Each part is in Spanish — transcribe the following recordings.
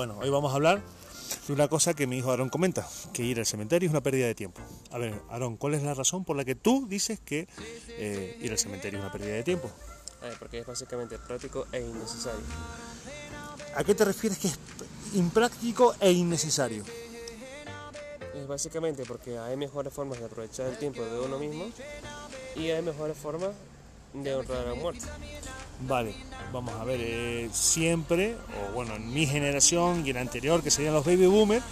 Bueno, hoy vamos a hablar de una cosa que mi hijo Aarón comenta, que ir al cementerio es una pérdida de tiempo. A ver, Aarón, ¿cuál es la razón por la que tú dices que eh, ir al cementerio es una pérdida de tiempo? porque es básicamente práctico e innecesario. ¿A qué te refieres que es impráctico e innecesario? Es básicamente porque hay mejores formas de aprovechar el tiempo de uno mismo y hay mejores formas de honrar a la muerte. Vale, vamos a ver, eh, siempre, o bueno, en mi generación y en la anterior, que serían los baby boomers,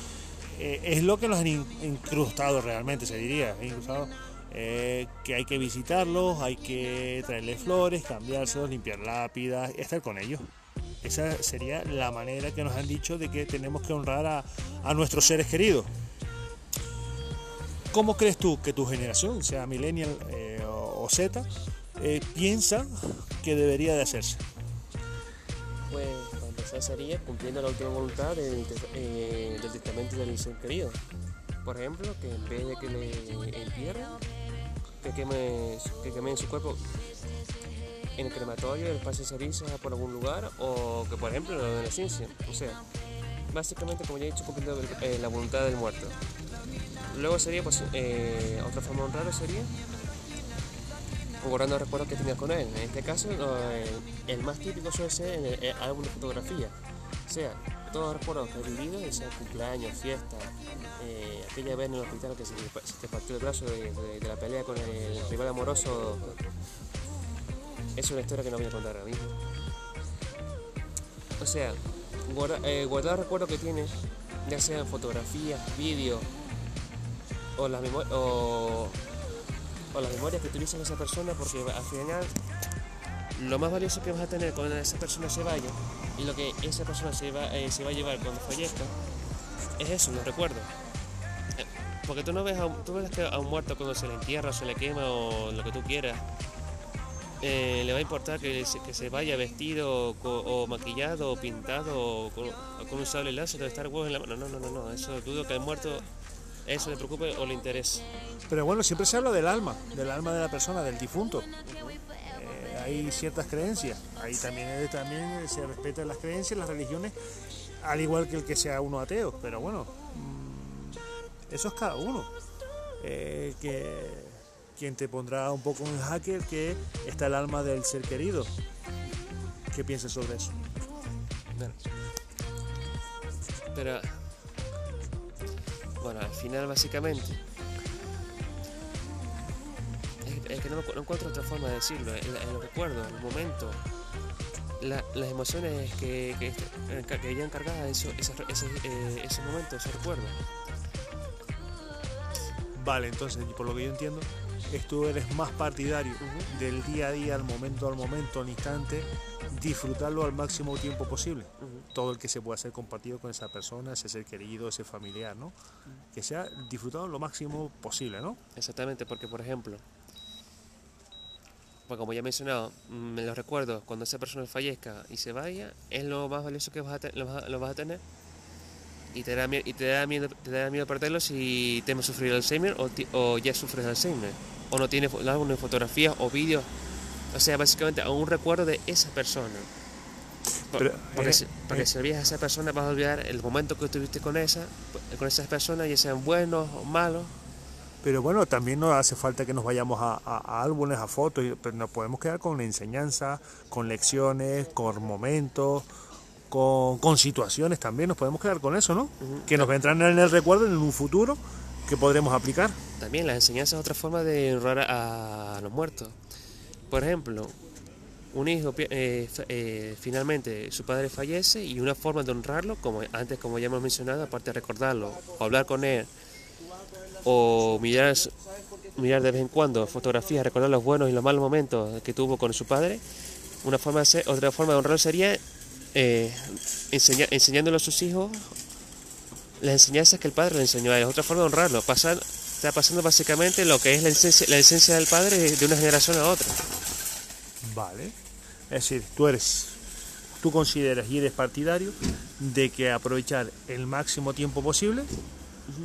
eh, es lo que nos han incrustado realmente, se diría, incrustado, eh, que hay que visitarlos, hay que traerles flores, cambiárselos, limpiar lápidas, estar con ellos. Esa sería la manera que nos han dicho de que tenemos que honrar a, a nuestros seres queridos. ¿Cómo crees tú que tu generación, sea millennial o, o Z, eh, piensa que debería de hacerse? Pues para empezar sería cumpliendo la última voluntad del, eh, del testamento del ser querido. Por ejemplo, que en vez de que le entierren, que queme, que quemen su cuerpo en el crematorio, el espacio de ceniza por algún lugar, o que por ejemplo lo de la ciencia. O sea, básicamente, como ya he dicho, cumpliendo eh, la voluntad del muerto. Luego sería, pues, eh, otra forma de honrarlo sería guardando recuerdos que tenías con él. En este caso, el, más típico suele ser en el, de fotografía. O sea, todos los recuerdos que he vivido, ya sea cumpleaños, fiesta, eh, aquella vez en el hospital que se, te partió el brazo de, la pelea con el rival amoroso, es una historia que no voy a contar ahora mismo. O sea, eh, guardar recuerdos que tienes, ya sean fotografías, vídeos o las memorias o las memorias que utilizan esa persona, porque al final lo más valioso que vas a tener cuando esa persona se vaya y lo que esa persona se va, eh, se va a llevar cuando fallezca es eso, los recuerdos. Eh, porque tú no ves a un, tú ves a un muerto cuando se le entierra, o se le quema o lo que tú quieras. Eh, le va a importar que que se vaya vestido o, maquillado o pintado o con, un sable láser o estar huevos en la mano. No, no, no, no. Eso dudo que el muerto eso le preocupe o le interese. Pero bueno, siempre se habla del alma, del alma de la persona, del difunto. Eh, hay ciertas creencias, ahí también, también se respetan las creencias, las religiones, al igual que el que sea uno ateo. Pero bueno, mm, eso es cada uno. Eh, que quien te pondrá un poco en hacker que está el alma del ser querido. ¿Qué piensas sobre eso? Pero bueno, al final básicamente. Es, que no, encuentro otra forma de decirlo, el recuerdo, el momento, las emociones que, que, que ya encargadas de eso, ese, eh, ese, momento, ese recuerdo. Vale, entonces, por lo que yo entiendo, tú eres más partidario del día a día, al momento al momento, al instante, disfrutarlo al máximo tiempo posible. Todo el que se pueda hacer compartido con esa persona, ese ser querido, ese familiar, ¿no? Que sea disfrutado lo máximo posible, ¿no? Exactamente, porque por ejemplo, pues como ya he mencionado, mm, me lo recuerdo, cuando esa persona fallezca y se vaya, es lo más valioso que vas a lo, vas a tener. Y te da, y te da miedo, te da miedo perderlo si temes sufrir Alzheimer o, o ya sufres Alzheimer. O no tienes fotografías o vídeos o sea, básicamente a un recuerdo de esa persona. porque, eh, si, porque eh. olvidas a esa persona vas a olvidar el momento que estuviste con esa, con esas personas, ya sean buenos o malos. Pero bueno, también no hace falta que nos vayamos a, álbumes, a fotos, pero nos podemos quedar con enseñanza, con lecciones, con momentos, con, con situaciones también, nos podemos quedar con eso, ¿no? Que nos vendrán en el recuerdo en un futuro que podremos aplicar. También las enseñanzas es otra forma de honrar a los muertos. Por ejemplo, un hijo eh, eh, finalmente su padre fallece y una forma de honrarlo, como antes como ya hemos mencionado, aparte de recordarlo, o hablar con él, o mirar, mirar de vez en cuando fotografías, recordar los buenos y los malos momentos que tuvo con su padre, una forma de otra forma de honrarlo sería eh, enseñándole a sus hijos las enseñanzas que el padre le enseñó a él. Otra forma de honrarlo, pasar, está pasando básicamente lo que es la esencia, la esencia del padre de una generación a otra. Vale. Es decir, tú eres, tú consideras y eres partidario de que aprovechar el máximo tiempo posible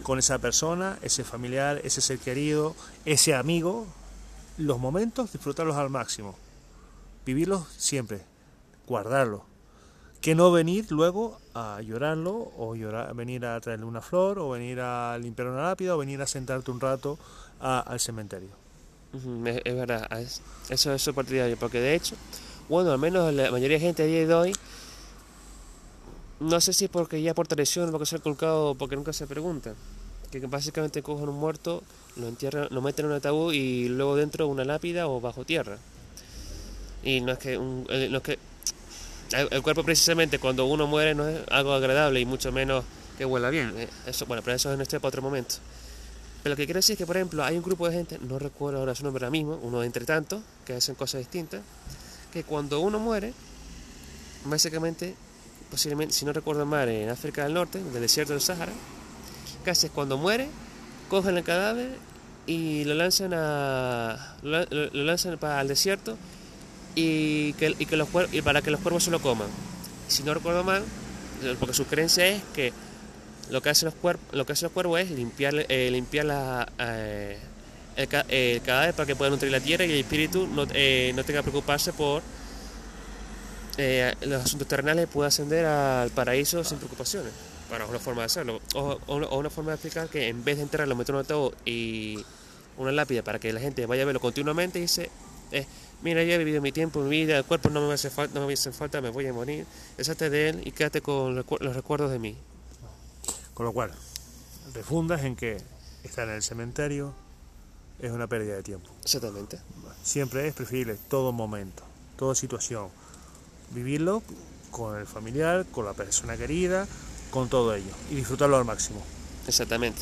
con esa persona, ese familiar, ese ser querido, ese amigo, los momentos, disfrutarlos al máximo. Vivirlos siempre, guardarlos. que no venir luego a llorarlo o llorar, venir a traerle una flor o venir a limpiar una lápida o venir a sentarte un rato al cementerio. Es, verdad, eso es partidario, porque de hecho, bueno, al menos la mayoría de gente a día de hoy, no sé si es porque ya por tradición, porque se ha colocado, porque nunca se pregunta, que básicamente cogen un muerto, lo entierran, lo meten en un ataúd y luego dentro una lápida o bajo tierra. Y no es que, eh, no es que el, cuerpo precisamente cuando uno muere no es algo agradable y mucho menos que huela bien. Eh, eso, bueno, pero eso es nuestro para otro momento. Pero lo que quiero decir es que, por ejemplo, hay un grupo de gente, no recuerdo ahora su nombre ahora mismo, uno entre tantos, que hacen cosas distintas, que cuando uno muere, básicamente, posiblemente, si no recuerdo mal, en África del Norte, en el desierto del Sahara, casi es cuando muere, cogen el cadáver y lo lanzan a lo, lanzan para el desierto y, que, los, para que los cuervos se lo coman. Si no recuerdo mal, porque su creencia es que lo que hacen los, cuervos, lo que hacen los cuervos es limpiar, eh, limpiar la, eh, el, cadáver para que pueda nutrir la tierra y el espíritu no, eh, no tenga que preocuparse por los asuntos terrenales y pueda ascender al paraíso sin preocupaciones. Bueno, es una forma de hacerlo. O, una forma de explicar que en vez de enterrarlo, meter un ataúd y una lápida para que la gente vaya a verlo continuamente, dice mira, ya he vivido mi tiempo, mi vida, el cuerpo no me hace falta, no me hace falta, me voy a morir, deshazte de él y quédate con los recuerdos de mí. Con lo cual, refundas en que estar en el cementerio es una pérdida de tiempo. Exactamente. Siempre es preferible todo momento, toda situación, vivirlo con el familiar, con la persona querida, con todo ello y disfrutarlo al máximo. Exactamente.